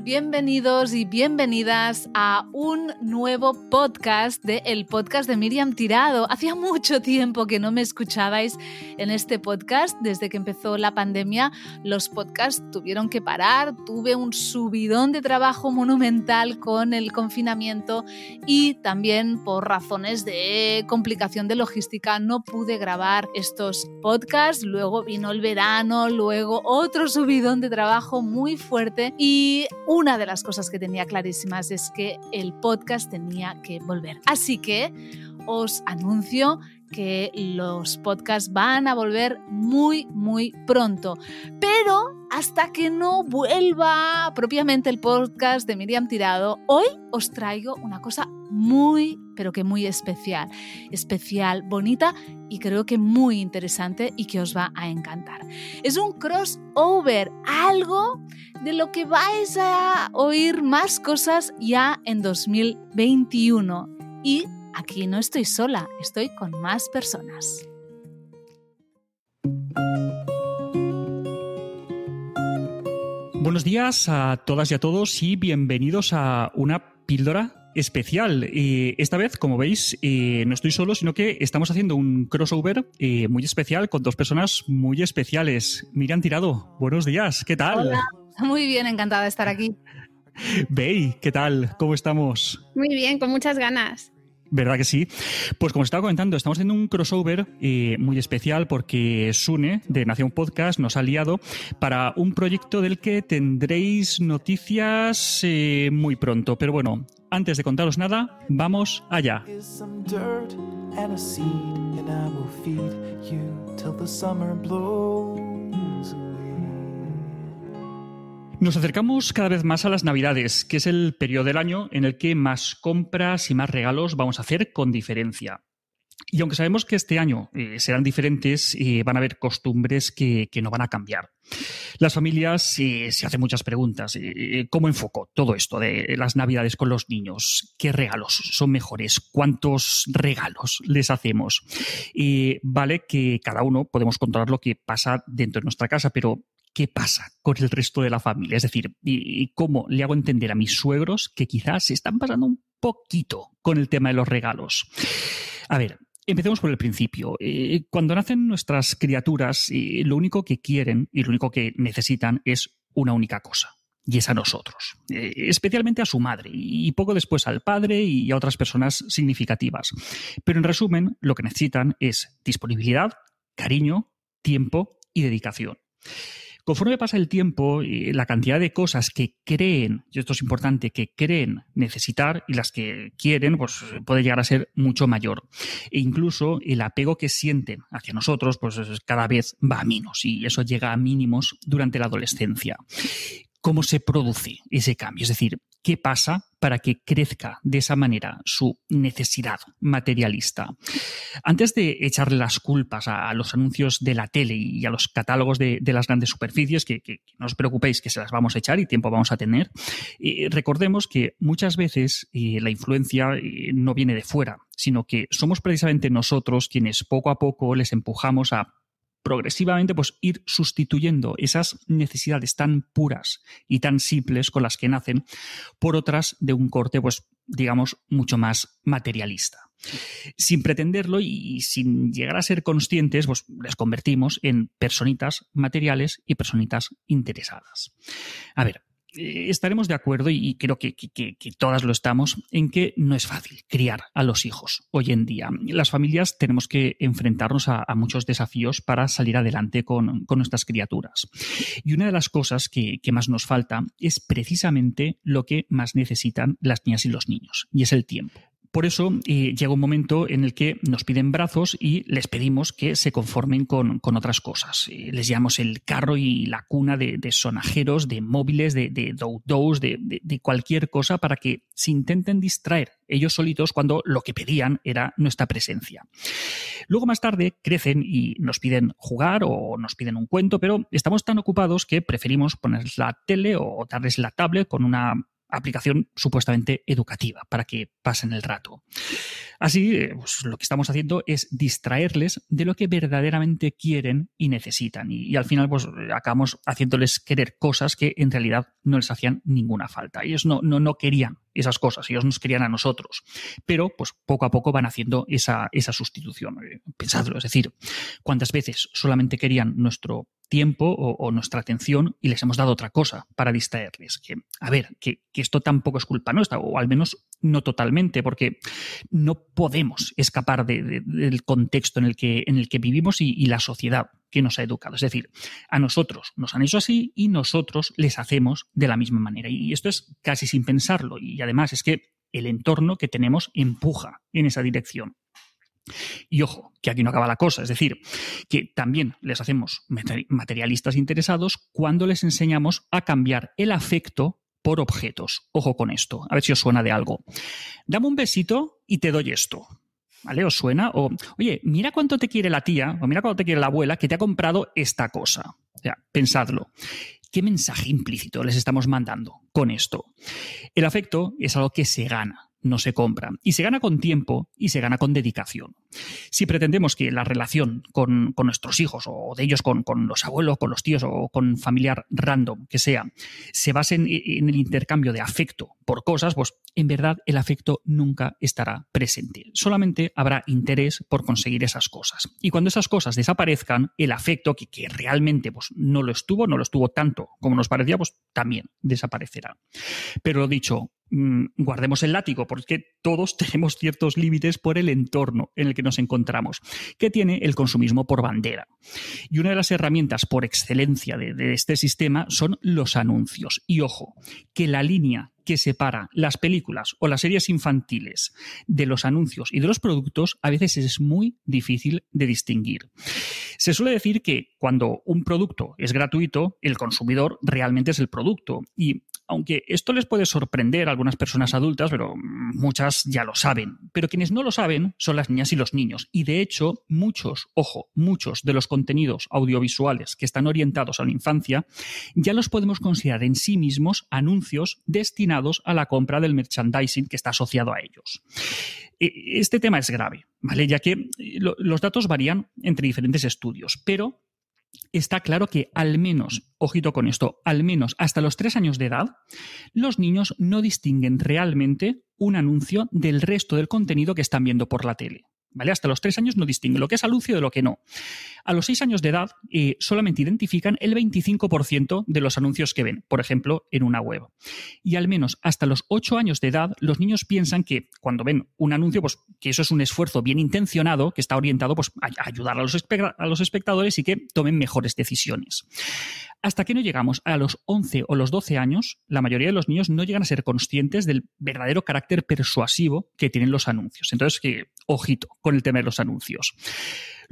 Bienvenidos y bienvenidas a un nuevo podcast de El Podcast de Miriam Tirado. Hacía mucho tiempo que no me escuchabais en este podcast. Desde que empezó la pandemia, los podcasts tuvieron que parar. Tuve un subidón de trabajo monumental con el confinamiento y también por razones de complicación de logística no pude grabar estos podcasts. Luego vino el verano, luego otro subidón de trabajo muy fuerte y una de las cosas que tenía clarísimas es que el podcast tenía que volver. Así que os anuncio que los podcasts van a volver muy, muy pronto. Pero hasta que no vuelva propiamente el podcast de Miriam Tirado, hoy os traigo una cosa muy, pero que muy especial. Especial, bonita y creo que muy interesante y que os va a encantar. Es un crossover, algo de lo que vais a oír más cosas ya en 2021. Y aquí no estoy sola, estoy con más personas. Buenos días a todas y a todos y bienvenidos a una píldora especial. Eh, esta vez, como veis, eh, no estoy solo, sino que estamos haciendo un crossover eh, muy especial con dos personas muy especiales. Miriam Tirado, buenos días, ¿qué tal? Hola. Muy bien, encantada de estar aquí. Bey, ¿qué tal? ¿Cómo estamos? Muy bien, con muchas ganas. ¿Verdad que sí? Pues como estaba comentando, estamos haciendo un crossover eh, muy especial porque Sune, de Nación Podcast, nos ha liado para un proyecto del que tendréis noticias eh, muy pronto. Pero bueno, antes de contaros nada, vamos allá. Nos acercamos cada vez más a las Navidades, que es el periodo del año en el que más compras y más regalos vamos a hacer con diferencia. Y aunque sabemos que este año eh, serán diferentes, eh, van a haber costumbres que, que, no van a cambiar. Las familias eh, se hacen muchas preguntas. Eh, ¿Cómo enfoco todo esto de las navidades con los niños? ¿Qué regalos son mejores? ¿Cuántos regalos les hacemos? vale que cada uno podemos controlar lo que pasa dentro de nuestra casa, pero qué pasa con el resto de la familia. Es decir, cómo le hago entender a mis suegros que quizás se están pasando un poquito con el tema de los regalos. A ver, Empecemos por el principio. Eh, cuando nacen nuestras criaturas, eh, lo único que quieren y lo único que necesitan es una única cosa, y es a nosotros, eh, especialmente a su madre y poco después al padre y a otras personas significativas. Pero en resumen, lo que necesitan es disponibilidad, cariño, tiempo y dedicación. Conforme pasa el tiempo, la cantidad de cosas que creen, y esto es importante, que creen necesitar y las que quieren, pues puede llegar a ser mucho mayor. E incluso el apego que sienten hacia nosotros, pues cada vez va a menos y eso llega a mínimos durante la adolescencia. ¿Cómo se produce ese cambio? Es decir, ¿qué pasa para que crezca de esa manera su necesidad materialista? Antes de echarle las culpas a, los anuncios de la tele y a los catálogos de, las grandes superficies, que, que, no os preocupéis que se las vamos a echar y tiempo vamos a tener, eh, recordemos que muchas veces eh, la influencia eh, no viene de fuera, sino que somos precisamente nosotros quienes poco a poco les empujamos a progresivamente pues ir sustituyendo esas necesidades tan puras y tan simples con las que nacen por otras de un corte pues digamos mucho más materialista. Sin pretenderlo y sin llegar a ser conscientes, pues les convertimos en personitas materiales y personitas interesadas. A ver, estaremos de acuerdo, y creo que, todas lo estamos, en que no es fácil criar a los hijos hoy en día. Las familias tenemos que enfrentarnos a, muchos desafíos para salir adelante con, nuestras criaturas. Y una de las cosas que más nos falta es precisamente lo que más necesitan las niñas y los niños, y es el tiempo. Por eso eh, llega un momento en el que nos piden brazos y les pedimos que se conformen con, otras cosas. Eh, les llamamos el carro y la cuna de, sonajeros, de móviles, de, de de, de, cualquier cosa para que se intenten distraer ellos solitos cuando lo que pedían era nuestra presencia. Luego más tarde crecen y nos piden jugar o nos piden un cuento, pero estamos tan ocupados que preferimos ponerles la tele o darles la tablet con una aplicación supuestamente educativa para que pasen el rato. Así, eh, pues, lo que estamos haciendo es distraerles de lo que verdaderamente quieren y necesitan. Y, al final, pues acabamos haciéndoles querer cosas que en realidad no les hacían ninguna falta. Ellos no, no, no querían esas cosas, ellos nos querían a nosotros. Pero, pues poco a poco van haciendo esa, esa sustitución. Eh, pensadlo, es decir, cuántas veces solamente querían nuestro tiempo o, nuestra atención y les hemos dado otra cosa para distraerles. Que, a ver, que, esto tampoco es culpa nuestra, o al menos no totalmente, porque no podemos escapar del contexto en el que, en el que vivimos y, la sociedad que nos ha educado. Es decir, a nosotros nos han hecho así y nosotros les hacemos de la misma manera. Y esto es casi sin pensarlo. Y además es que el entorno que tenemos empuja en esa dirección. Y ojo, que aquí no acaba la cosa, es decir, que también les hacemos materialistas interesados cuando les enseñamos a cambiar el afecto por objetos. Ojo con esto, a ver si os suena de algo. Dame un besito y te doy esto. ¿Vale? ¿Os suena? O, oye, mira cuánto te quiere la tía, o mira cuánto te quiere la abuela que te ha comprado esta cosa. O sea, pensadlo. ¿Qué mensaje implícito les estamos mandando con esto? El afecto es algo que se gana no se compra. Y se gana con tiempo y se gana con dedicación. Si pretendemos que la relación con, nuestros hijos o de ellos con, los abuelos, con los tíos o con familiar random que sea, se base en, en, el intercambio de afecto por cosas, pues en verdad el afecto nunca estará presente. Solamente habrá interés por conseguir esas cosas. Y cuando esas cosas desaparezcan, el afecto, que, que realmente pues, no lo estuvo, no lo estuvo tanto como nos parecía, pues también desaparecerá. Pero lo dicho, Mm, guardemos el látigo, porque todos tenemos ciertos límites por el entorno en el que nos encontramos, que tiene el consumismo por bandera. Y una de las herramientas por excelencia de, de este sistema son los anuncios. Y ojo, que la línea que separa las películas o las series infantiles de los anuncios y de los productos a veces es muy difícil de distinguir. Se suele decir que cuando un producto es gratuito, el consumidor realmente es el producto y aunque esto les puede sorprender a algunas personas adultas, pero muchas ya lo saben. Pero quienes no lo saben son las niñas y los niños. Y de hecho, muchos, ojo, muchos de los contenidos audiovisuales que están orientados a la infancia ya los podemos considerar en sí mismos anuncios destinados a la compra del merchandising que está asociado a ellos. E, este tema es grave, ¿vale? Ya que los datos varían entre diferentes estudios, pero está claro que al menos, ojito con esto, al menos hasta los tres años de edad, los niños no distinguen realmente un anuncio del resto del contenido que están viendo por la tele. Hasta los tres años no distinguen lo que es anuncio de lo que no. A los seis años de edad eh, solamente identifican el 25% de los anuncios que ven, por ejemplo, en una web. Y al menos hasta los ocho años de edad, los niños piensan que cuando ven un anuncio, pues que eso es un esfuerzo bien intencionado, que está orientado pues, a ayudar a los, espectadores y que tomen mejores decisiones. Hasta que no llegamos a los 11 o los 12 años, la mayoría de los niños no llegan a ser conscientes del verdadero carácter persuasivo que tienen los anuncios. Entonces, ojito con el tema de los anuncios.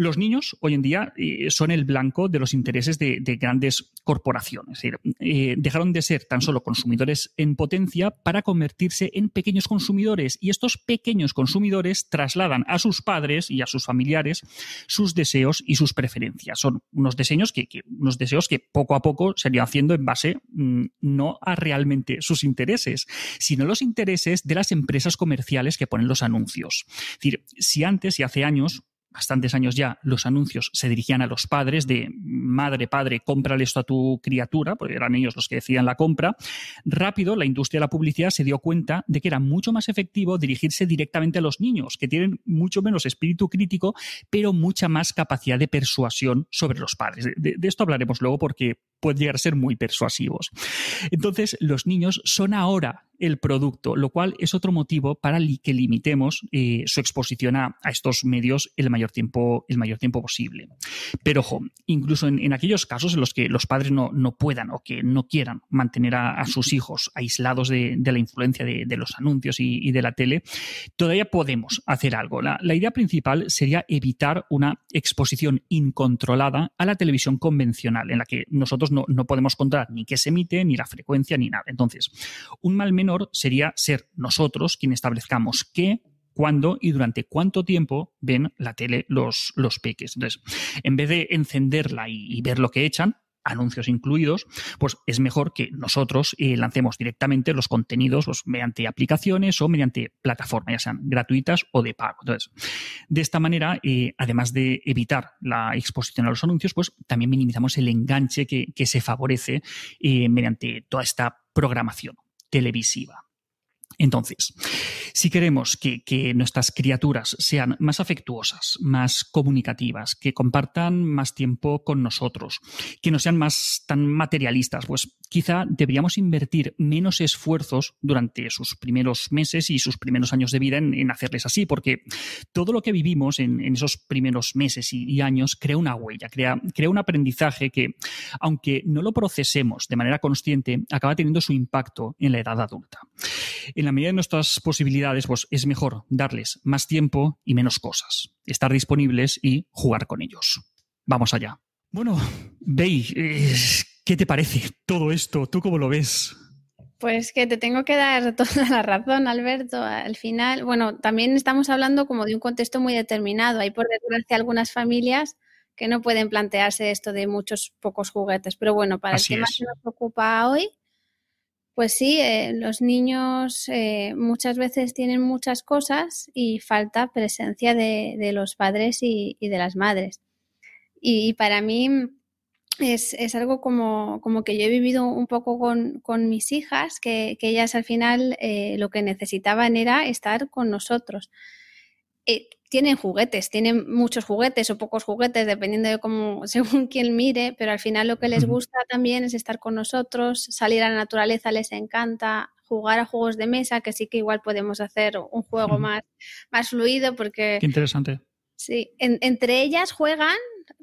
Los niños hoy en día eh, son el blanco de los intereses de, grandes corporaciones. Eh, dejaron de ser tan solo consumidores en potencia para convertirse en pequeños consumidores y estos pequeños consumidores trasladan a sus padres y a sus familiares sus deseos y sus preferencias. Son unos deseos que, unos deseos que poco a poco se irían haciendo en base mm, no a realmente sus intereses, sino los intereses de las empresas comerciales que ponen los anuncios. Es decir, si antes y hace años bastantes años ya, los anuncios se dirigían a los padres de madre, padre, cómprale esto a tu criatura, porque eran ellos los que decían la compra. Rápido, la industria de la publicidad se dio cuenta de que era mucho más efectivo dirigirse directamente a los niños, que tienen mucho menos espíritu crítico, pero mucha más capacidad de persuasión sobre los padres. De, de esto hablaremos luego porque pueden llegar a ser muy persuasivos. Entonces, los niños son ahora el producto, lo cual es otro motivo para que limitemos eh, su exposición a, estos medios el mayor tiempo, el mayor tiempo posible. Pero ojo, incluso en, aquellos casos en los que los padres no, puedan o que no quieran mantener a, sus hijos aislados de, la influencia de, los anuncios y, de la tele, todavía podemos hacer algo. La, idea principal sería evitar una exposición incontrolada a la televisión convencional, en la que nosotros no, no podemos controlar ni qué se emite, ni la frecuencia, ni nada. Entonces, un mal menor sería ser nosotros quien establezcamos qué, cuándo y durante cuánto tiempo ven la tele los, los peques. Entonces, en vez de encenderla y ver lo que echan, anuncios incluidos, pues es mejor que nosotros eh, lancemos directamente los contenidos pues, mediante aplicaciones o mediante plataformas, ya sean gratuitas o de pago. Entonces, de esta manera, eh, además de evitar la exposición a los anuncios, pues también minimizamos el enganche que, se favorece eh, mediante toda esta programación televisiva. Entonces, si queremos que, nuestras criaturas sean más afectuosas, más comunicativas, que compartan más tiempo con nosotros, que no sean más tan materialistas, pues quizá deberíamos invertir menos esfuerzos durante sus primeros meses y sus primeros años de vida en, hacerles así, porque todo lo que vivimos en, esos primeros meses y, años crea una huella, crea, crea un aprendizaje que, aunque no lo procesemos de manera consciente, acaba teniendo su impacto en la edad adulta. La medida de nuestras posibilidades, pues es mejor darles más tiempo y menos cosas, estar disponibles y jugar con ellos. Vamos allá. Bueno, Bey, eh, ¿qué te parece todo esto? ¿Tú cómo lo ves? Pues que te tengo que dar toda la razón, Alberto. Al final, bueno, también estamos hablando como de un contexto muy determinado. Hay, por desgracia, algunas familias que no pueden plantearse esto de muchos pocos juguetes. Pero bueno, para el tema que nos ocupa hoy, pues sí, eh, los niños eh, muchas veces tienen muchas cosas y falta presencia de, los padres y, de las madres. Y, para mí es, algo como, que yo he vivido un poco con, mis hijas, que, ellas al final eh, lo que necesitaban era estar con nosotros tienen juguetes, tienen muchos juguetes o pocos juguetes, dependiendo de cómo, según quien mire, pero al final lo que les gusta también es estar con nosotros, salir a la naturaleza les encanta, jugar a juegos de mesa, que sí que igual podemos hacer un juego más, más fluido, porque... Qué interesante. Sí, entre ellas juegan,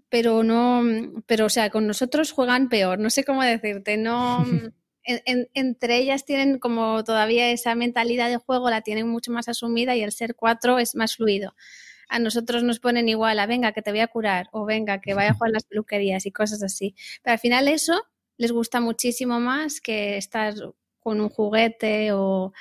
pero no, pero o sea, con nosotros juegan peor, no sé cómo decirte, no... entre ellas tienen como todavía esa mentalidad de juego, la tienen mucho más asumida y el ser cuatro es más fluido. A nosotros nos ponen igual a venga que te voy a curar o venga que vaya a jugar las peluquerías y cosas así. Pero al final eso les gusta muchísimo más que estar con un juguete o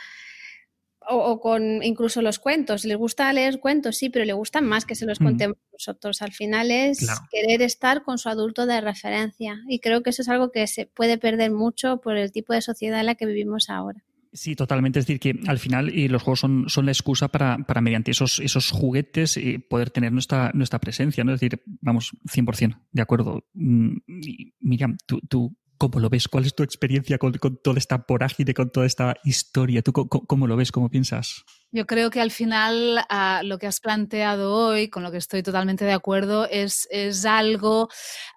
o, con incluso los cuentos. Les gusta leer cuentos, sí, pero le gustan más que se los mm. contemos nosotros. Al final es querer estar con su adulto de referencia. Y creo que eso es algo que se puede perder mucho por el tipo de sociedad en la que vivimos ahora. Sí, totalmente. Es decir, que al final y los juegos son, son la excusa para, para mediante esos, esos juguetes eh, poder tener nuestra, nuestra presencia. ¿no? Es decir, vamos, 100% de acuerdo. Mm, Miriam, tú, tú ¿Cómo lo ves? ¿Cuál es tu experiencia con, toda esta vorágine, con toda esta historia? ¿Tú cómo, lo ves? ¿Cómo piensas? Yo creo que al final ah, lo que has planteado hoy, con lo que estoy totalmente de acuerdo, es, es algo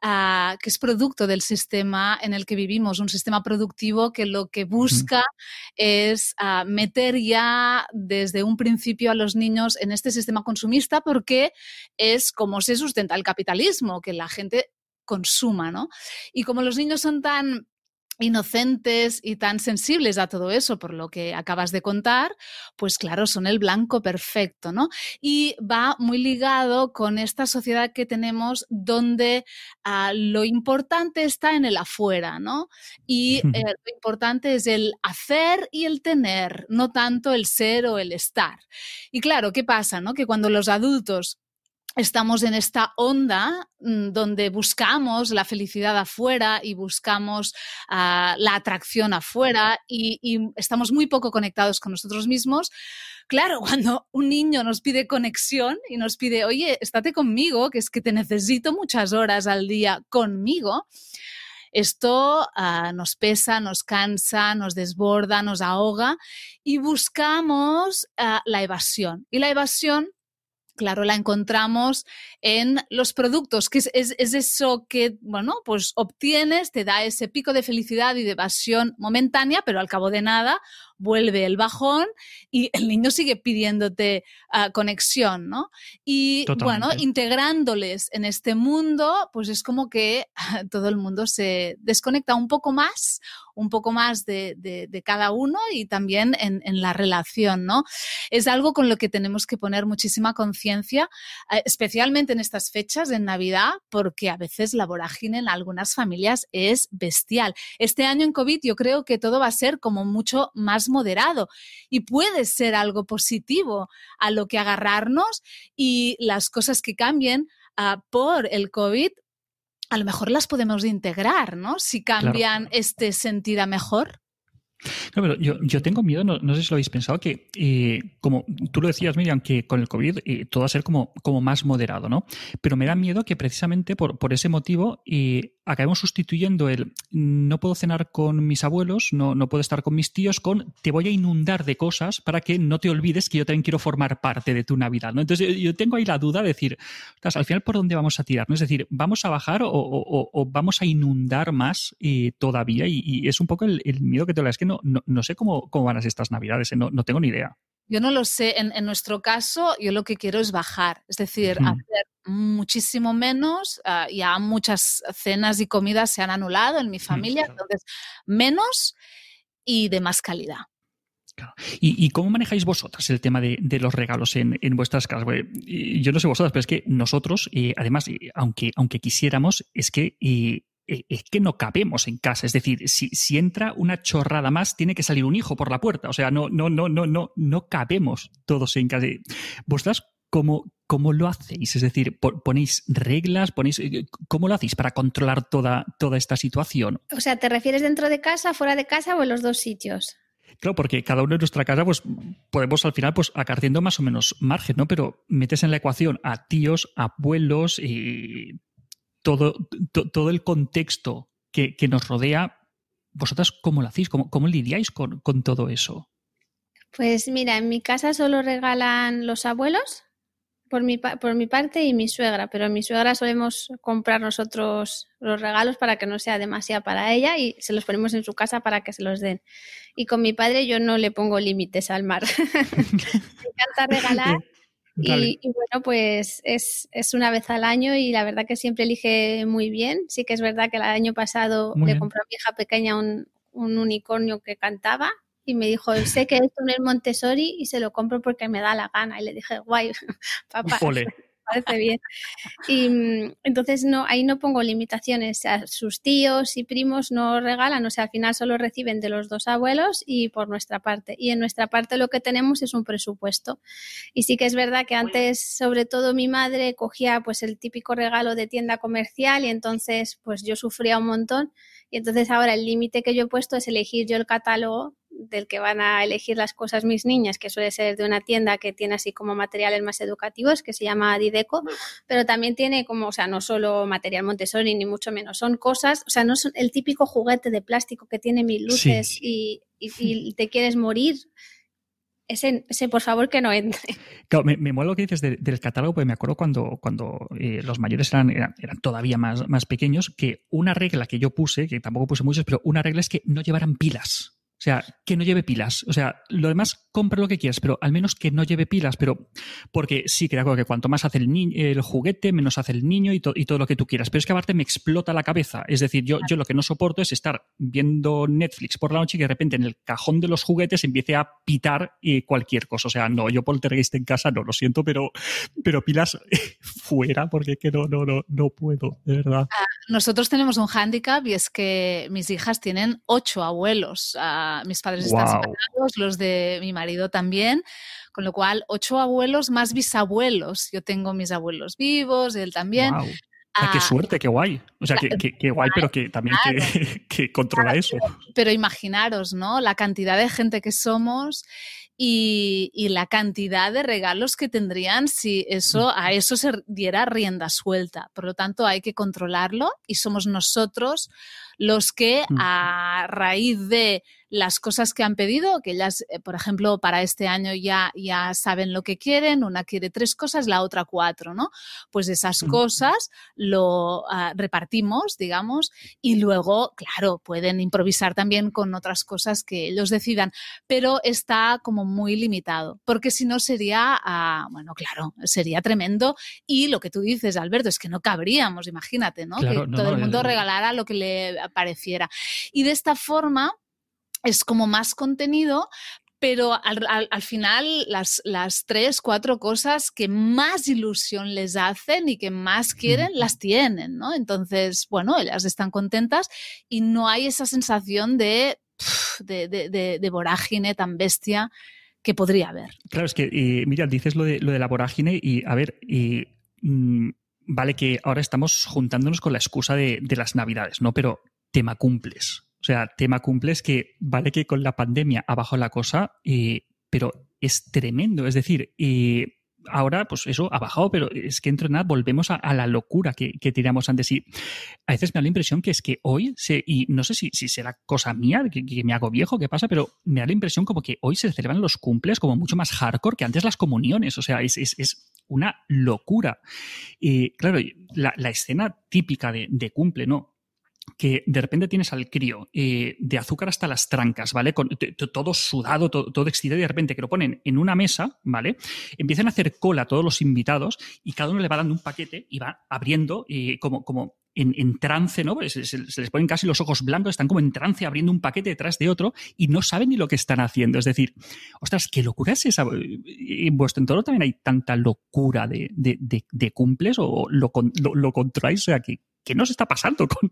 ah, que es producto del sistema en el que vivimos, un sistema productivo que lo que busca es ah, meter ya desde un principio a los niños en este sistema consumista porque es como se sustenta el capitalismo, que la gente consuma, ¿no? Y como los niños son tan inocentes y tan sensibles a todo eso, por lo que acabas de contar, pues claro, son el blanco perfecto, ¿no? Y va muy ligado con esta sociedad que tenemos donde ah, lo importante está en el afuera, ¿no? Y eh, lo importante es el hacer y el tener, no tanto el ser o el estar. Y claro, ¿qué pasa, no? Que cuando los adultos estamos en esta onda mm, donde buscamos la felicidad afuera y buscamos ah, la atracción afuera y, estamos muy poco conectados con nosotros mismos. Claro, cuando un niño nos pide conexión y nos pide, oye, estate conmigo, que es que te necesito muchas horas al día conmigo, esto ah, nos pesa, nos cansa, nos desborda, nos ahoga y buscamos ah, la evasión. Y la evasión claro, la encontramos en los productos, que es, es, eso que, bueno, pues obtienes, te da ese pico de felicidad y de evasión momentánea, pero al cabo de nada vuelve el bajón y el niño sigue pidiéndote ah, conexión, ¿no? Y bueno, integrándoles en este mundo, pues es como que todo el mundo se desconecta un poco más, un poco más de, cada uno y también en, la relación, ¿no? Es algo con lo que tenemos que poner muchísima conciencia, eh, especialmente en estas fechas, en Navidad, porque a veces la vorágine en algunas familias es bestial. Este año en COVID yo creo que todo va a ser como mucho más moderado y puede ser algo positivo a lo que agarrarnos y las cosas que cambien ah, por el COVID a lo mejor las podemos integrar, ¿no? Si cambian este sentir a mejor. No, pero yo, yo, tengo miedo, no, sé si lo habéis pensado, que eh, como tú lo decías, Miriam, que con el COVID eh, todo va a ser como, como más moderado, ¿no? Pero me da miedo que precisamente por, por ese motivo eh, acabemos sustituyendo el no puedo cenar con mis abuelos, no, no puedo estar con mis tíos, con te voy a inundar de cosas para que no te olvides que yo también quiero formar parte de tu Navidad. ¿no? Entonces yo tengo ahí la duda de decir, al final por dónde vamos a tirar, ¿no? Es decir, ¿vamos a bajar o, vamos a inundar más eh, todavía? Y, es un poco el, miedo que te da. Es que no, no, sé cómo, cómo van a ser estas Navidades, ¿eh? no, no tengo ni idea. Yo no lo sé. En, nuestro caso, yo lo que quiero es bajar, es decir, hacer muchísimo menos. Ah, ya muchas cenas y comidas se han anulado en mi familia, entonces menos y de más calidad. ¿Y, cómo manejáis vosotras el tema de, los regalos en, vuestras casas? yo no sé vosotras, pero es que nosotros, eh, además, eh, aunque, aunque quisiéramos, es que eh, es que no cabemos en casa. Es decir, si, entra una chorrada más, tiene que salir un hijo por la puerta. O sea, no, no, no, no, no, no cabemos todos en casa. ¿Vosotras cómo, cómo lo hacéis? Es decir, ¿ponéis reglas? Ponéis, eh, ¿Cómo lo hacéis para controlar toda, toda esta situación? O sea, ¿te refieres dentro de casa, fuera de casa o en los dos sitios? Claro, porque cada uno en nuestra casa, pues podemos al final, pues acarciendo más o menos margen, ¿no? Pero metes en la ecuación a tíos, abuelos y todo, todo el contexto que, nos rodea, ¿vosotras cómo lo hacéis? ¿Cómo, cómo lidiáis con, todo eso? Pues mira, en mi casa solo regalan los abuelos por mi, por mi parte y mi suegra, pero mi suegra solemos comprar nosotros los regalos para que no sea demasiado para ella y se los ponemos en su casa para que se los den. Y con mi padre yo no le pongo límites al mar. me encanta regalar y, bueno, pues es, una vez al año y la verdad que siempre elige muy bien. Sí que es verdad que el año pasado le compró a mi hija pequeña un, unicornio que cantaba y me dijo, sé que esto no es Montessori y se lo compro porque me da la gana. Y le dije, guay, papá parece bien. Y mm, entonces no, ahí no pongo limitaciones. A sus tíos y primos no regalan, o sea, al final solo reciben de los dos abuelos y por nuestra parte. Y en nuestra parte lo que tenemos es un presupuesto. Y sí que es verdad que antes, sobre todo mi madre, cogía pues el típico regalo de tienda comercial y entonces pues yo sufría un montón. Y entonces ahora el límite que yo he puesto es elegir yo el catálogo del que van a elegir las cosas mis niñas, que suele ser de una tienda que tiene así como materiales más educativos, que se llama Dideco, pero también tiene como, o sea, no solo material Montessori, ni mucho menos, son cosas, o sea, no son el típico juguete de plástico que tiene mil luces Y, te quieres morir. Ese, ese, por favor, que no entre. Claro, me, me mola lo que dices del, catálogo, porque me acuerdo cuando, cuando eh, los mayores eran, eran, todavía más, más pequeños, que una regla que yo puse, que tampoco puse muchas, pero una regla es que no llevaran pilas. O sea, que no lleve pilas. O sea, lo demás compra lo que quieras, pero al menos que no lleve pilas. Pero porque sí, creo que cuanto más hace el, el juguete, menos hace el niño y, y, todo lo que tú quieras. Pero es que aparte me explota la cabeza. Es decir, yo, yo lo que no soporto es estar viendo Netflix por la noche y que de repente en el cajón de los juguetes empiece a pitar eh, cualquier cosa. O sea, no, yo poltergeist en casa no, lo siento, pero, pero pilas fuera porque que no, no, no, no puedo, de verdad. Ah, nosotros tenemos un hándicap y es que mis hijas tienen ocho abuelos. Ah, mis padres están separados, los de mi marido también, con lo cual ocho abuelos más bisabuelos. Yo tengo mis abuelos vivos, él también. qué ah, suerte, qué guay. O sea, qué, guay, pero que también que, controla eso. Pero, imaginaros, ¿no? La cantidad de gente que somos y, y, la cantidad de regalos que tendrían si eso, a eso se diera rienda suelta. Por lo tanto, hay que controlarlo y somos nosotros los que a raíz de las cosas que han pedido, que ellas, eh, por ejemplo, para este año ya, ya saben lo que quieren, una quiere tres cosas, la otra cuatro, ¿no? Pues esas cosas lo ah, repartimos, digamos, y luego, claro, pueden improvisar también con otras cosas que ellos decidan, pero está como muy limitado, porque si no sería, ah, bueno, claro, sería tremendo y lo que tú dices, Alberto, es que no cabríamos, imagínate, ¿no? que todo el mundo regalara lo que le pareciera. Y de esta forma, es como más contenido, pero al, final las, las, tres, cuatro cosas que más ilusión les hacen y que más quieren, las tienen, ¿no? Entonces, bueno, ellas están contentas y no hay esa sensación de, de, vorágine tan bestia que podría haber. Claro, es que, mira, dices lo de, lo de la vorágine y, a ver, y, mm, vale que ahora estamos juntándonos con la excusa de, de las navidades, ¿no? Pero tema cumples. O sea, tema cumple es que vale que con la pandemia ha bajado la cosa, eh, pero es tremendo. Es decir, eh, ahora, pues eso ha bajado, pero es que entre nada volvemos a, la locura que, que, teníamos antes. Y a veces me da la impresión que es que hoy, y no sé si, será cosa mía, que, me hago viejo, qué pasa, pero me da la impresión como que hoy se celebran los cumples como mucho más hardcore que antes las comuniones. O sea, es, una locura. Y claro, la, escena típica de, de cumple, ¿no? Que de repente tienes al crío eh, de azúcar hasta las trancas, ¿vale? Con, todo sudado, todo, excitado, y de repente que lo ponen en una mesa, ¿vale? Empiezan a hacer cola todos los invitados y cada uno le va dando un paquete y va abriendo eh, como, como en, trance, ¿no? Se, les ponen casi los ojos blancos, están como en trance abriendo un paquete detrás de otro y no saben ni lo que están haciendo. Es decir, ostras, ¿qué locura es esa? ¿En vuestro entorno también hay tanta locura de, de, cumples o lo, lo, lo sea, que ¿qué nos está pasando con,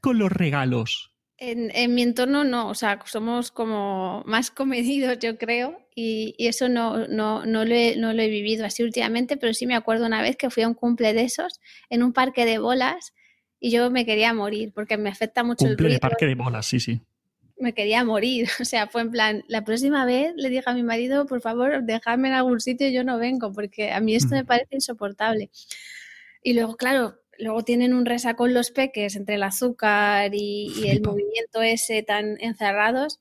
con los regalos? En, mi entorno no, o sea, somos como más comedidos, yo creo, y, eso no, no, no, lo he, no, lo he, vivido así últimamente, pero sí me acuerdo una vez que fui a un cumple de esos en un parque de bolas y yo me quería morir porque me afecta mucho el ruido. de parque de bolas, sí, sí. Me quería morir, o sea, fue en plan, la próxima vez le dije a mi marido, por favor, déjame en algún sitio y yo no vengo porque a mí esto me parece insoportable. Y luego, claro, luego tienen un resacón los peques entre el azúcar y, el movimiento ese tan encerrados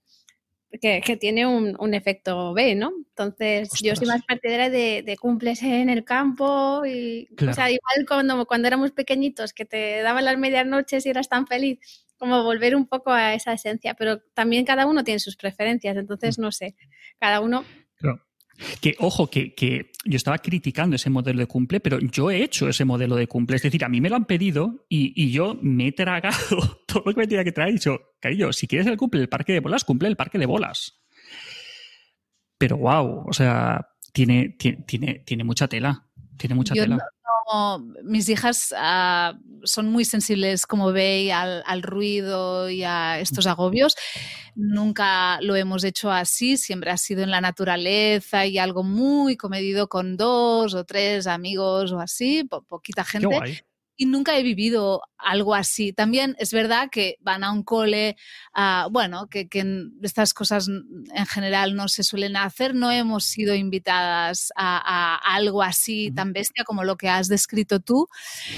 que, tiene un, efecto B, ¿no? Entonces, yo soy más partidaria de, de, cumples en el campo y, o sea, igual cuando, cuando éramos pequeñitos que te daban las medianoches y eras tan feliz, como volver un poco a esa esencia, pero también cada uno tiene sus preferencias, entonces, mm. no sé, cada uno... Que, ojo, que, que, yo estaba criticando ese modelo de cumple, pero yo he hecho ese modelo de cumple. Es decir, a mí me lo han pedido y, y yo me he tragado todo lo que me tenía que traer. He dicho, cariño, si quieres el cumple del parque de bolas, cumple el parque de bolas. Pero wow, o sea, tiene, tiene, tiene, mucha tela. Tiene mucha tela mis hijas ah, son muy sensibles, como veis, al, ruido y a estos agobios. Nunca lo hemos hecho así, siempre ha sido en la naturaleza y algo muy comedido con dos o tres amigos o así, poquita gente y nunca he vivido algo así. También es verdad que van a un cole, uh, bueno, que, que, estas cosas en general no se suelen hacer. No hemos sido invitadas a, algo así tan bestia como lo que has descrito tú.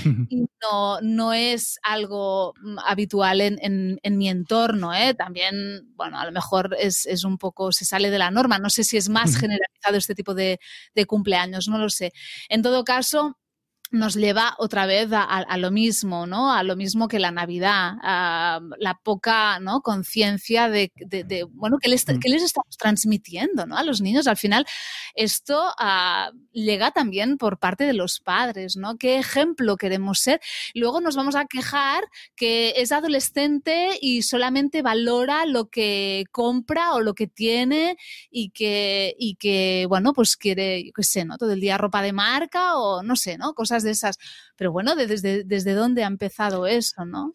y no, no es algo mm, habitual en, en, mi entorno. ¿eh? También, bueno, a lo mejor es, es, un poco, se sale de la norma. No sé si es más generalizado este tipo de, de cumpleaños, no lo sé. En todo caso, nos lleva otra vez a, lo mismo, ¿no? A lo mismo que la Navidad, a la poca ¿no? conciencia de, bueno, ¿qué les, mm. les, estamos transmitiendo, ¿no? A los niños. Al final, esto ah, llega también por parte de los padres, ¿no? ¿Qué ejemplo queremos ser? Luego nos vamos a quejar que es adolescente y solamente valora lo que compra o lo que tiene y que, y que bueno, pues quiere, qué sé, ¿no? Todo el día ropa de marca o no sé, ¿no? Cosas de esas. Pero bueno, desde, desde dónde ha empezado eso, ¿no?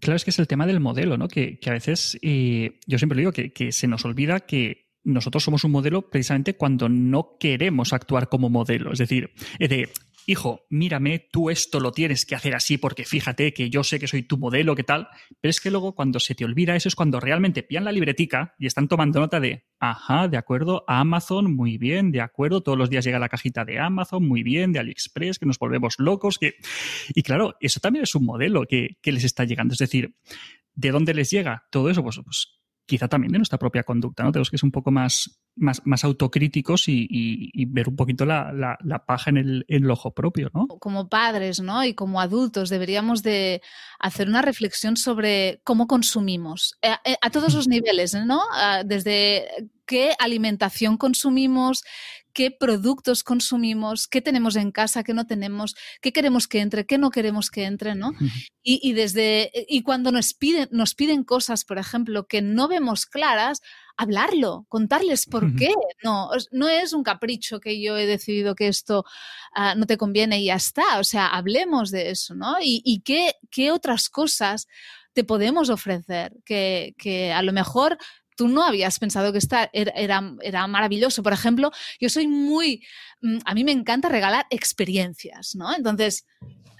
Claro, es que es el tema del modelo, ¿no? Que, a veces, eh, yo siempre digo que, que se nos olvida que nosotros somos un modelo precisamente cuando no queremos actuar como modelo. Es decir, de hijo, mírame, tú esto lo tienes que hacer así porque fíjate que yo sé que soy tu modelo, qué tal, pero es que luego cuando se te olvida eso es cuando realmente pillan la libretica y están tomando nota de, ajá, de acuerdo, Amazon, muy bien, de acuerdo, todos los días llega la cajita de Amazon, muy bien, de AliExpress, que nos volvemos locos, que... Y claro, eso también es un modelo que, les está llegando, es decir, ¿de dónde les llega todo eso? Pues, pues quizá también de nuestra propia conducta, ¿no? Tenemos que ser un poco más, más, más autocríticos y, ver un poquito la, paja en el, ojo propio, ¿no? Como padres, ¿no? Y como adultos deberíamos de hacer una reflexión sobre cómo consumimos eh, eh, a todos los niveles, ¿no? Ah, desde qué alimentación consumimos, qué productos consumimos, qué tenemos en casa, qué no tenemos, qué queremos que entre, qué no queremos que entre, ¿no? Y, desde, y cuando nos piden, nos piden cosas, por ejemplo, que no vemos claras, hablarlo, contarles por qué. No, no es un capricho que yo he decidido que esto ah, no te conviene y ya está. O sea, hablemos de eso, ¿no? Y, qué, qué otras cosas te podemos ofrecer, que, que, a lo mejor tú no habías pensado que esta era, era, maravilloso. Por ejemplo, yo soy muy, mm, a mí me encanta regalar experiencias, ¿no? Entonces,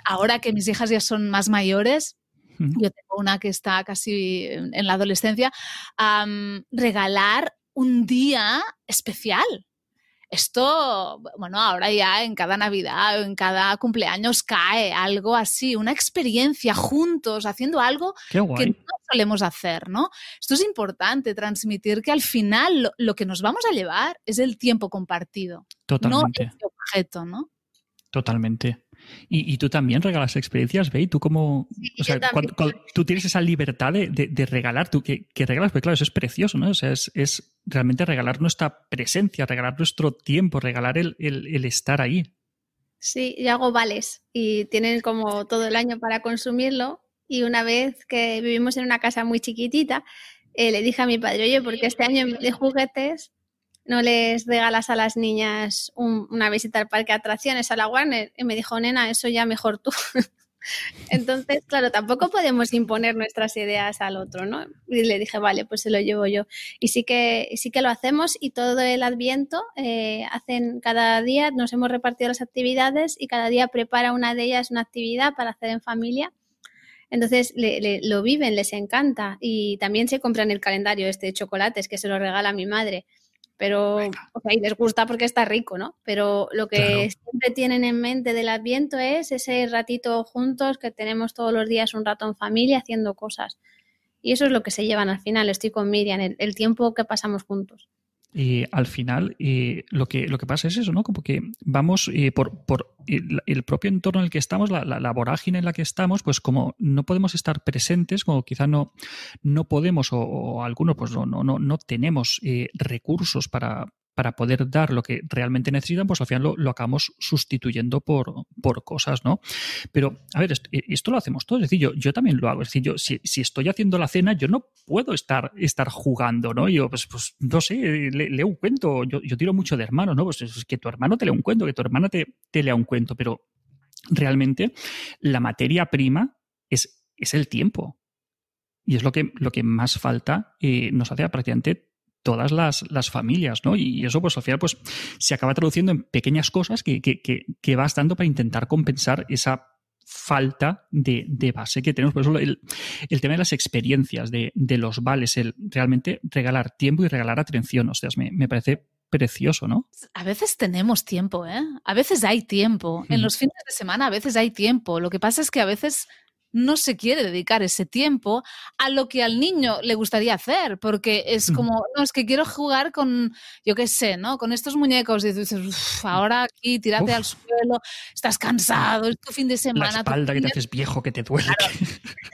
ahora que mis hijas ya son más mayores, yo tengo una que está casi en la adolescencia, regalar un día especial, esto, bueno, ahora ya en cada Navidad o en cada cumpleaños cae algo así, una experiencia juntos, haciendo algo que no solemos hacer, ¿no? Esto es importante, transmitir que al final lo, que nos vamos a llevar es el tiempo compartido. Totalmente. No el objeto, ¿no? Totalmente. Y, tú también regalas experiencias, ¿ve? Tú como, o sea, cuando, tú tienes esa libertad de, regalar, tú que, regalas, pues claro, eso es precioso, ¿no? O sea, es, realmente regalar nuestra presencia, regalar nuestro tiempo, regalar el, estar ahí. Sí, yo hago vales y tienen como todo el año para consumirlo y una vez que vivimos en una casa muy chiquitita, eh, le dije a mi padre, oye, porque este año de juguetes no les regalas a las niñas una visita al parque de atracciones a la Warner. Y me dijo, nena, eso ya mejor tú. Entonces, claro, tampoco podemos imponer nuestras ideas al otro, ¿no? Y le dije, vale, pues se lo llevo yo. Y sí que, sí que lo hacemos y todo el adviento eh, hacen cada día, nos hemos repartido las actividades y cada día prepara una de ellas una actividad para hacer en familia. Entonces lo viven, les encanta y también se compran el calendario este de chocolates que se lo regala mi madre pero o sea, y les gusta porque está rico, ¿no? Pero lo que siempre tienen en mente del Adviento es ese ratito juntos que tenemos todos los días un rato en familia haciendo cosas. Y eso es lo que se llevan al final, estoy con Miriam, el tiempo que pasamos juntos. Y al final lo, que, lo que pasa es eso, ¿no? Como que vamos por, por el, propio entorno en el que estamos, la, la, vorágine en la que estamos, pues como no podemos estar presentes, como quizá no, no podemos o, algunos pues no, no, no tenemos eh, recursos para, para poder dar lo que realmente necesitan, pues al final lo, acabamos sustituyendo por, por, cosas, ¿no? Pero, a ver, eh, esto, lo hacemos todos, es decir, yo, yo también lo hago, es decir, yo si, estoy haciendo la cena, yo no puedo estar, estar jugando, ¿no? Yo, pues, pues no sé, leo un cuento, yo, yo, tiro mucho de hermanos, ¿no? Pues es que tu hermano te lea un cuento, que tu hermana te, te lea un cuento, pero realmente la materia prima es, es el tiempo. Y es lo que, lo que más falta eh, nos hace prácticamente todas las, familias, ¿no? Y eso, pues al final, pues se acaba traduciendo en pequeñas cosas que, que, vas dando para intentar compensar esa falta de, base que tenemos. Por eso el, tema de las experiencias, de, los vales, el realmente regalar tiempo y regalar atención, o sea, me, parece precioso, ¿no? A veces tenemos tiempo, ¿eh? A veces hay tiempo. En los fines de semana a veces hay tiempo. Lo que pasa es que a veces no se quiere dedicar ese tiempo a lo que al niño le gustaría hacer, porque es como, no, es que quiero jugar con, yo qué sé, ¿no? Con estos muñecos y dices, ahora aquí, tírate al suelo, estás cansado, es tu fin de semana. La espalda que te haces viejo, que te duele.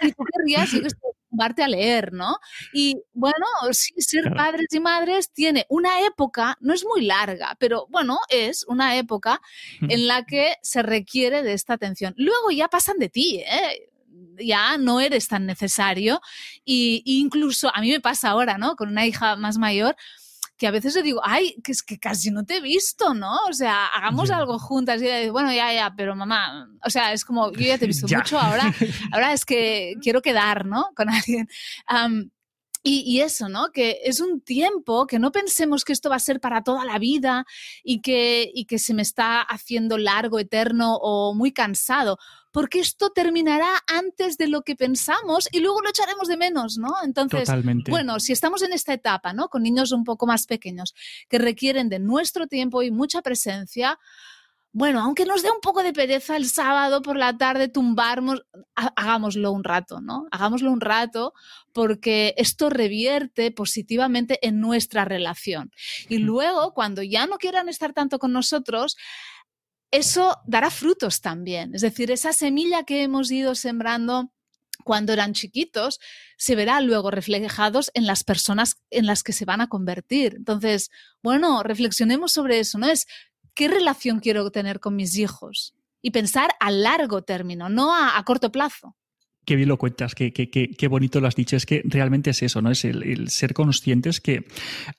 Y tú querrías a leer, ¿no? Y bueno, sí, ser padres y madres tiene una época, no es muy larga, pero bueno, es una época en la que se requiere de esta atención. Luego ya pasan de ti, ¿eh? Ya no eres tan necesario. Y, incluso a mí me pasa ahora, ¿no? Con una hija más mayor, que a veces le digo, ay, que es que casi no te he visto, ¿no? O sea, hagamos algo juntas. Y ella dice, bueno, ya, ya, pero mamá, o sea, es como, yo ya te he visto mucho, ahora, ahora es que quiero quedar, ¿no? Con alguien. Y, eso, ¿no? Que es un tiempo que no pensemos que esto va a ser para toda la vida y que, y que se me está haciendo largo, eterno o muy cansado, porque esto terminará antes de lo que pensamos y luego lo echaremos de menos, ¿no? Entonces, bueno, si estamos en esta etapa, ¿no? Con niños un poco más pequeños que requieren de nuestro tiempo y mucha presencia, bueno, aunque nos dé un poco de pereza el sábado por la tarde tumbarnos, hagámoslo un rato, ¿no? Hagámoslo un rato porque esto revierte positivamente en nuestra relación. Y luego, cuando ya no quieran estar tanto con nosotros, eso dará frutos también. Es decir, esa semilla que hemos ido sembrando cuando eran chiquitos, se verá luego reflejados en las personas en las que se van a convertir. Entonces, bueno, reflexionemos sobre eso, ¿no? Es ¿qué relación quiero tener con mis hijos? Y pensar a largo término, no a, corto plazo. Qué bien lo cuentas, qué, qué, bonito lo has dicho. Es que realmente es eso, ¿no? Es el, ser conscientes que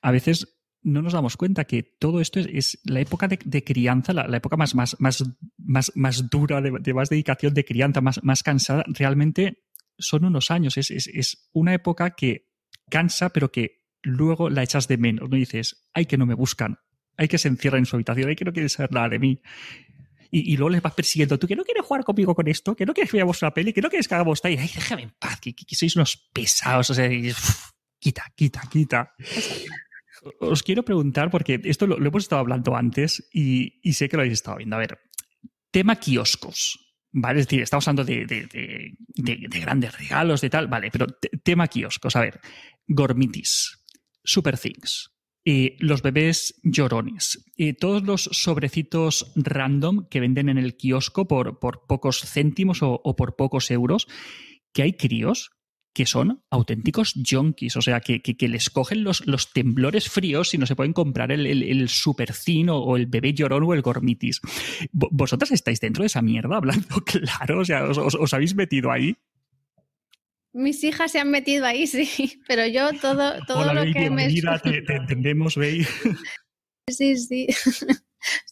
a veces no nos damos cuenta que todo esto es, la época de, crianza, la, época más, más, más, más, más dura, de, más dedicación de crianza, más, más cansada, realmente son unos años. Es, es, una época que cansa, pero que luego la echas de menos. No dices, ay, que no me buscan, hay que se encierra en su habitación, hay que no quiere saber nada de mí. Y, luego les vas persiguiendo. ¿Tú que no quieres jugar conmigo con esto? ¿Que no quieres que veamos una peli? ¿Que no quieres que hagamos tal? Déjame en paz, que, sois unos pesados. O sea, quita, quita, quita. Os quiero preguntar, porque esto lo, hemos estado hablando antes y, sé que lo habéis estado viendo. A ver, tema kioscos. ¿Vale? Es decir, estamos hablando de, de grandes regalos, de tal. Vale, pero tema kioscos. A ver, Gormitis, Super Things, los bebés llorones, y todos los sobrecitos random que venden en el kiosco por, por pocos céntimos o, por pocos euros, que hay críos que son auténticos junkies, o sea, que, que, les cogen los, los, temblores fríos y no se pueden comprar el, el, el supercino o el bebé llorón o el gormitis. ¿Vosotras estáis dentro de esa mierda hablando claro? O sea, os habéis metido ahí? Mis hijas se han metido ahí, sí, pero yo todo, todo lo que me... Te, te entendemos, Bey. Sí, sí.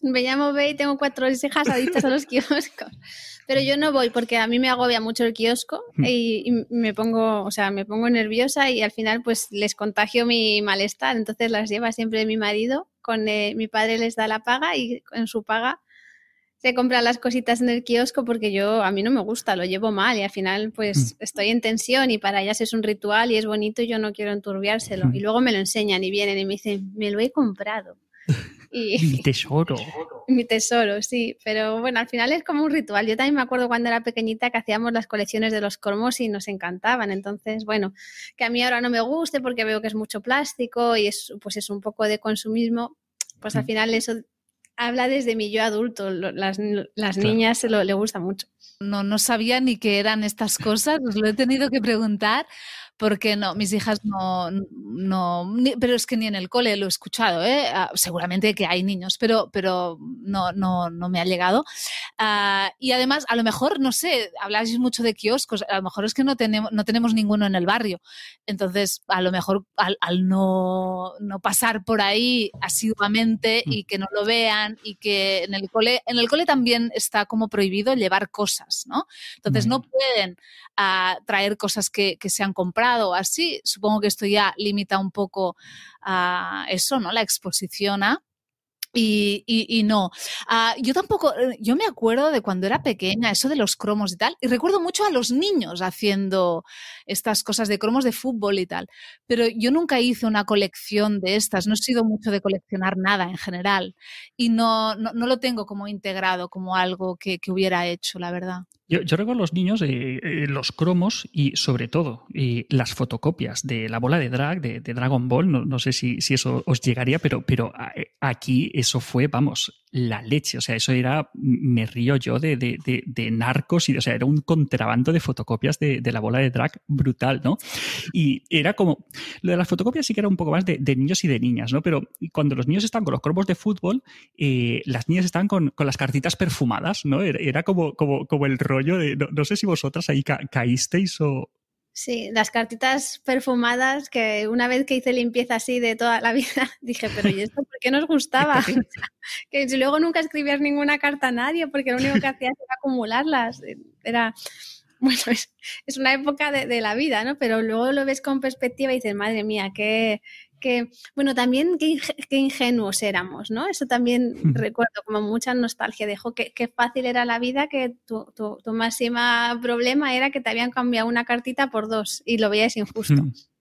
Me llamo Bey, tengo cuatro hijas adictas a los kioscos. Pero yo no voy porque a mí me agobia mucho el kiosco hmm. y, me pongo, o sea, me pongo nerviosa y al final pues les contagio mi malestar. Entonces las lleva siempre mi marido, con eh, mi padre les da la paga y en su paga se compran las cositas en el kiosco porque yo a mí no me gusta, lo llevo mal y al final pues mm. estoy en tensión y para ellas es un ritual y es bonito y yo no quiero enturbiárselo. Y luego me lo enseñan y vienen y me dicen, me lo he comprado. Y, mi tesoro. mi tesoro, sí. Pero bueno, al final es como un ritual. Yo también me acuerdo cuando era pequeñita que hacíamos las colecciones de los cromos y nos encantaban. Entonces, bueno, que a mí ahora no me guste porque veo que es mucho plástico y es, pues es un poco de consumismo, pues al mm. final eso habla desde mi yo adulto. Las, las niñas se lo, le gusta mucho. No, no sabía ni qué eran estas cosas, os lo he tenido que preguntar porque no, mis hijas no, no pero es que ni en el cole lo he escuchado, ¿eh? Ah, seguramente que hay niños, pero, pero no, no, no me ha llegado. Ah, y además, a lo mejor, no sé, habláis mucho de kioscos, a lo mejor es que no tenemos, no tenemos ninguno en el barrio. Entonces, a lo mejor al, no, no, pasar por ahí asiduamente y que no lo vean y que en el cole, en el cole también está como prohibido llevar cosas, ¿no? Entonces, no pueden ah, traer cosas que, que se han comprado así, supongo que esto ya limita un poco a eso, ¿no? La exposición a... Y, y, no, ah, yo tampoco, eh, yo me acuerdo de cuando era pequeña, eso de los cromos y tal, y recuerdo mucho a los niños haciendo estas cosas de cromos de fútbol y tal, pero yo nunca hice una colección de estas, no he sido mucho de coleccionar nada en general, y no, no, lo tengo como integrado como algo que, que hubiera hecho, la verdad. Yo, recuerdo a los niños eh, eh, los cromos y sobre todo las fotocopias de la bola de drag, de, Dragon Ball. No, sé si, si, eso os llegaría, pero, pero eh, aquí eso fue, vamos, la leche. O sea, eso era, me río yo de, de, de, narcos y, o sea, era un contrabando de fotocopias de, la bola de drag brutal, ¿no? Y era como, lo de las fotocopias sí que era un poco más de, niños y de niñas, ¿no? Pero cuando los niños están con los cromos de fútbol, eh, las niñas están con, con, las cartitas perfumadas, ¿no? Era, como, como, como el rollo de, no, sé si vosotras ahí caísteis o, Sí, las cartitas perfumadas que una vez que hice limpieza así de toda la vida, dije, pero ¿y esto por qué nos gustaba? que luego nunca escribías ninguna carta a nadie porque lo único que hacías era acumularlas. Era, bueno, es, una época de, la vida, ¿no? Pero luego lo ves con perspectiva y dices, madre mía, qué, qué bueno, también qué, ingenuos éramos, ¿no? Eso también recuerdo como mucha nostalgia, dejo que qué fácil era la vida, que tu, tu, tu máxima problema era que te habían cambiado una cartita por dos y lo veías injusto.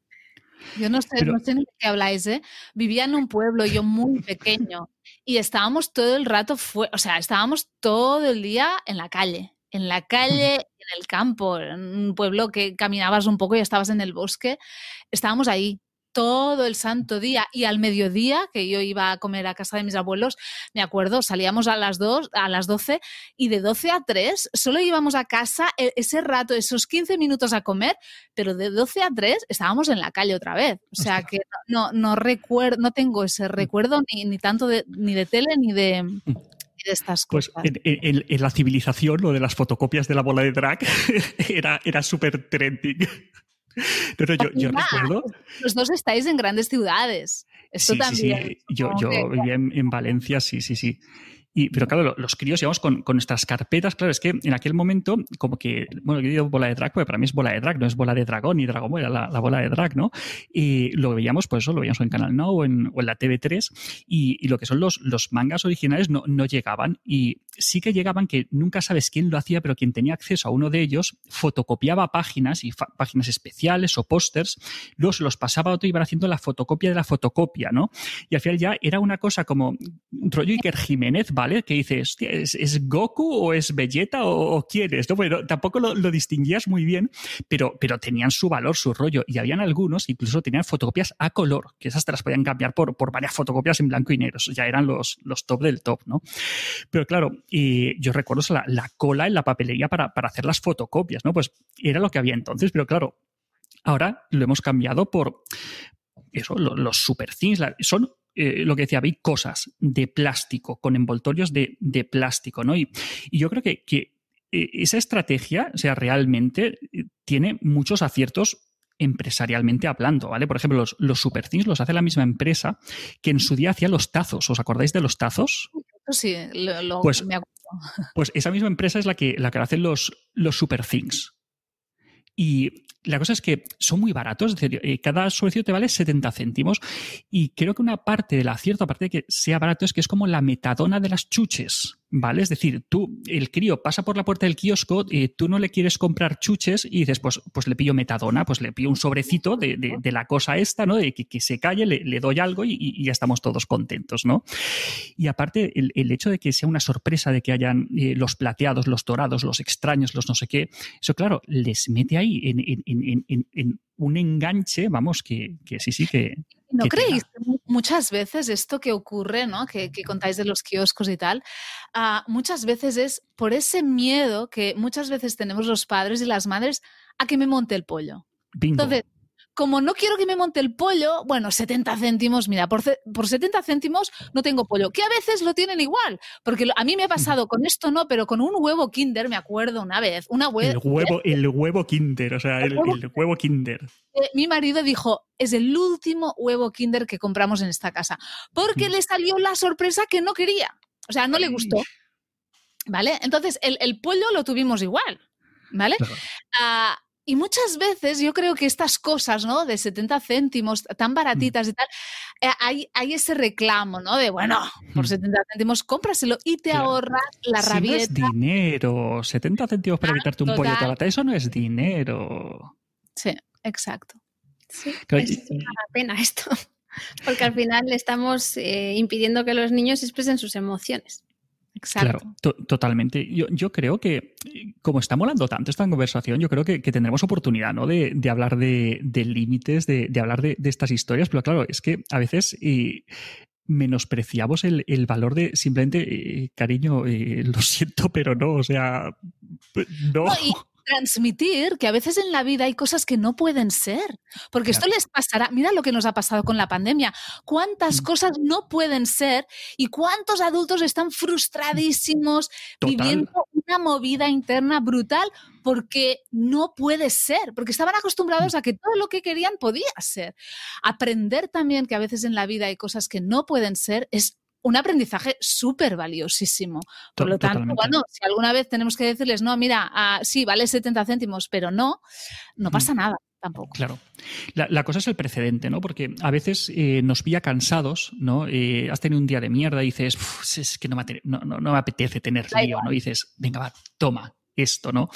Yo no sé, no sé ni de qué habláis, ¿eh? Vivía en un pueblo, yo muy pequeño, y estábamos todo el rato, o sea, estábamos todo el día en la calle, en la calle, en el campo, en un pueblo que caminabas un poco y estabas en el bosque, estábamos ahí todo el santo día y al mediodía, que yo iba a comer a casa de mis abuelos, me acuerdo, salíamos a las 2, a las 12 y de 12 a 3 solo íbamos a casa e, ese rato, esos 15 minutos a comer, pero de 12 a 3 estábamos en la calle otra vez. O sea que no, no recuerdo, no tengo ese mm. recuerdo ni, ni tanto de, ni de tele ni de, mm. de estas pues cosas. Pues en, en, la civilización, lo de las fotocopias de la bola de drag era, era súper trending. Pero yo, recuerdo. Los dos estáis en grandes ciudades. Esto también. Sí, Yo, yo vivía en, en, Valencia, sí, sí, sí pero claro, los críos íbamos con, nuestras carpetas, claro, es que en aquel momento, como que, bueno, yo digo bola de drag, porque para mí es bola de drag, no es bola de dragón ni dragón, era la, bola de drag, ¿no? Y lo veíamos, pues eso, lo veíamos en Canal No o en, la TV3, y, lo que son los, los mangas originales no, no llegaban, y sí que llegaban que nunca sabes quién lo hacía, pero quien tenía acceso a uno de ellos fotocopiaba páginas y páginas especiales o pósters, luego se los pasaba a otro y iban haciendo la fotocopia de la fotocopia, ¿no? Y al final ya era una cosa como rollo Iker Jiménez, ¿vale? Que dices, ¿es, Goku o es Vegeta o, quién es? ¿no? Bueno, tampoco lo, distinguías muy bien, pero, pero tenían su valor, su rollo. Y habían algunos, incluso tenían fotocopias a color, que esas te las podían cambiar por, por varias fotocopias en blanco y negro. Ya eran los, los top del top, ¿no? Pero claro, yo recuerdo la, la cola en la papelería para, para hacer las fotocopias, ¿no? Pues era lo que había entonces, pero claro, ahora lo hemos cambiado por eso, los, super things, son eh, lo que decía, hay cosas de plástico, con envoltorios de, plástico, ¿no? Y, yo creo que, que, eh, esa estrategia, o sea, realmente eh, tiene muchos aciertos empresarialmente hablando, ¿vale? Por ejemplo, los, los superthings los hace la misma empresa que en su día hacía los tazos. ¿Os acordáis de los tazos? Sí, lo, pues, me acuerdo. Pues esa misma empresa es la que, la que hacen los, los superthings. Y la cosa es que son muy baratos, es decir, eh, cada sobrecito te vale 70 céntimos y creo que una parte del acierto, aparte de que sea barato, es que es como la metadona de las chuches. ¿Vale? Es decir, tú, el crío pasa por la puerta del kiosco, y tú no le quieres comprar chuches y dices, pues, pues le pillo metadona, pues le pillo un sobrecito de, de, la cosa esta, ¿no? De que, se calle, le, le, doy algo y, ya estamos todos contentos, ¿no? Y aparte, el, el, hecho de que sea una sorpresa de que hayan eh, los plateados, los dorados, los extraños, los no sé qué, eso, claro, les mete ahí en, en, en, en un enganche, vamos, que, que sí, sí, que, ¿No creéis que muchas veces esto que ocurre, ¿no? que, contáis de los kioscos y tal, uh, muchas veces es por ese miedo que muchas veces tenemos los padres y las madres a que me monte el pollo? Entonces, como no quiero que me monte el pollo, bueno, 70 céntimos, mira, por, por 70 céntimos no tengo pollo, que a veces lo tienen igual, porque a mí me ha pasado con esto no, pero con un huevo Kinder, me acuerdo una vez, una el huevo, el huevo Kinder, o sea, el, huevo, Kinder. Eh, mi marido dijo, es el último huevo Kinder que compramos en esta casa, porque mm. le salió la sorpresa que no quería, o sea, no le gustó. ¿Vale? Entonces, el, pollo lo tuvimos igual. ¿Vale? Y muchas veces yo creo que estas cosas, ¿no? De 70 céntimos, tan mm. baratitas y tal, eh, hay, hay, ese reclamo, ¿no? De, bueno, por 70 mm. céntimos, cómpraselo y te ahorras la si No es dinero. 70 céntimos para quitarte un pollo de eso no es dinero. Sí, exacto. Sí, es una pena esto. Porque al final le estamos eh, impidiendo que los niños expresen sus emociones. Claro, totalmente. Yo, yo, creo que, como está molando tanto esta conversación, yo creo que, tendremos oportunidad ¿no? de, hablar de, límites, de, hablar de, estas historias, pero claro, es que a veces menospreciamos el, valor de simplemente, eh, cariño, eh, lo siento, pero no, o sea, no transmitir que a veces en la vida hay cosas que no pueden ser, porque esto les pasará, mira lo que nos ha pasado con la pandemia, cuántas mm. cosas no pueden ser y cuántos adultos están frustradísimos viviendo una movida interna brutal porque no puede ser, porque estaban acostumbrados mm. a que todo lo que querían podía ser. Aprender también que a veces en la vida hay cosas que no pueden ser es un aprendizaje súper valiosísimo. Por lo tanto, bueno, si alguna vez tenemos que decirles, no, mira, ah, sí, vale 70 céntimos, pero no, no pasa nada tampoco. Claro. La, cosa es el precedente, ¿no? Porque a veces eh, nos pilla cansados, ¿no? Eh, has tenido un día de mierda y dices, es que no me, no, me apetece tener lío, ¿no? Y dices, venga, va, toma esto, ¿no?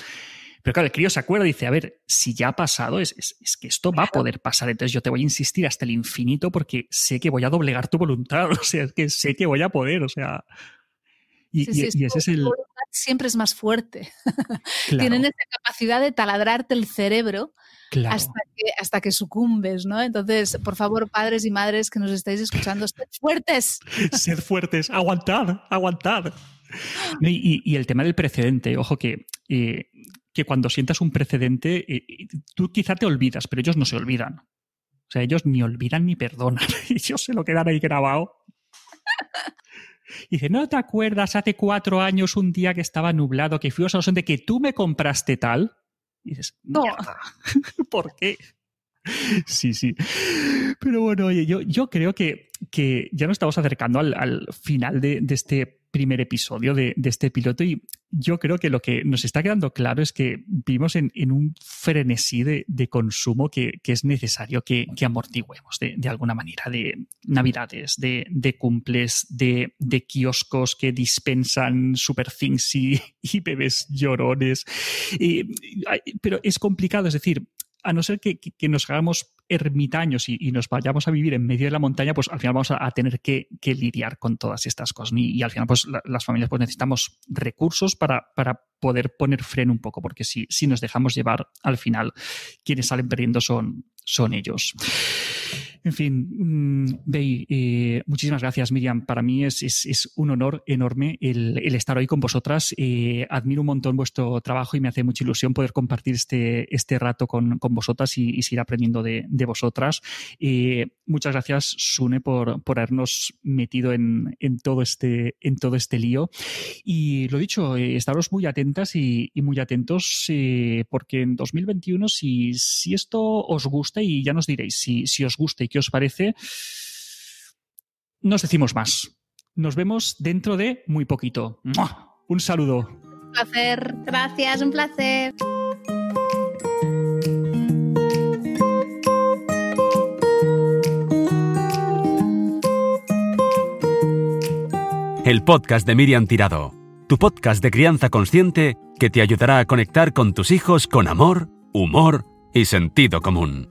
Pero claro, el crío se acuerda y dice, a ver, si ya ha pasado, es, que esto va a poder pasar. Entonces yo te voy a insistir hasta el infinito porque sé que voy a doblegar tu voluntad. O sea, es que sé que voy a poder. O sea. Y, ese es el. Siempre es más fuerte. Tienen esa capacidad de taladrarte el cerebro hasta, que, hasta que sucumbes, ¿no? Entonces, por favor, padres y madres que nos estáis escuchando, sed fuertes. sed fuertes, aguantad, aguantad. Y, y, el tema del precedente, ojo que eh, que cuando sientas un precedente, eh, eh, tú quizá te olvidas, pero ellos no se olvidan. O sea, ellos ni olvidan ni perdonan. Y ellos se lo quedan ahí grabado. Y dice, ¿no te acuerdas hace cuatro años un día que estaba nublado, que fuimos a los de que tú me compraste tal? Y dices, no, ¿por qué? Sí, sí. Pero bueno, oye, yo, yo creo que, que ya nos estamos acercando al, final de, de, este primer episodio de, este piloto y yo creo que lo que nos está quedando claro es que vivimos en, un frenesí de, consumo que, es necesario que, amortiguemos de, alguna manera, de navidades, de, cumples, de, kioscos que dispensan super things y, bebés llorones. pero es complicado, es decir, a no ser que, nos hagamos ermitaños y, nos vayamos a vivir en medio de la montaña, pues al final vamos a, tener que, lidiar con todas estas cosas. Y, al final, pues las familias pues necesitamos recursos para, para, poder poner freno un poco, porque si, si nos dejamos llevar, al final quienes salen perdiendo son, son ellos. En fin, mm, Bey, eh, muchísimas gracias, Miriam. Para mí es, un honor enorme el, estar hoy con vosotras. Eh, admiro un montón vuestro trabajo y me hace mucha ilusión poder compartir este, este rato con, vosotras y, seguir aprendiendo de, vosotras. Eh, muchas gracias, Sune, por, por habernos metido en, todo este, en todo este lío. Y lo dicho, estaros muy atentas y, muy atentos porque en 2021, si, si esto os gusta, y ya nos diréis si, si os gusta y qué os parece, nos decimos más. Nos vemos dentro de muy poquito. Un saludo. Un placer. Gracias, un placer. El podcast de Miriam Tirado, tu podcast de crianza consciente que te ayudará a conectar con tus hijos con amor, humor y sentido común.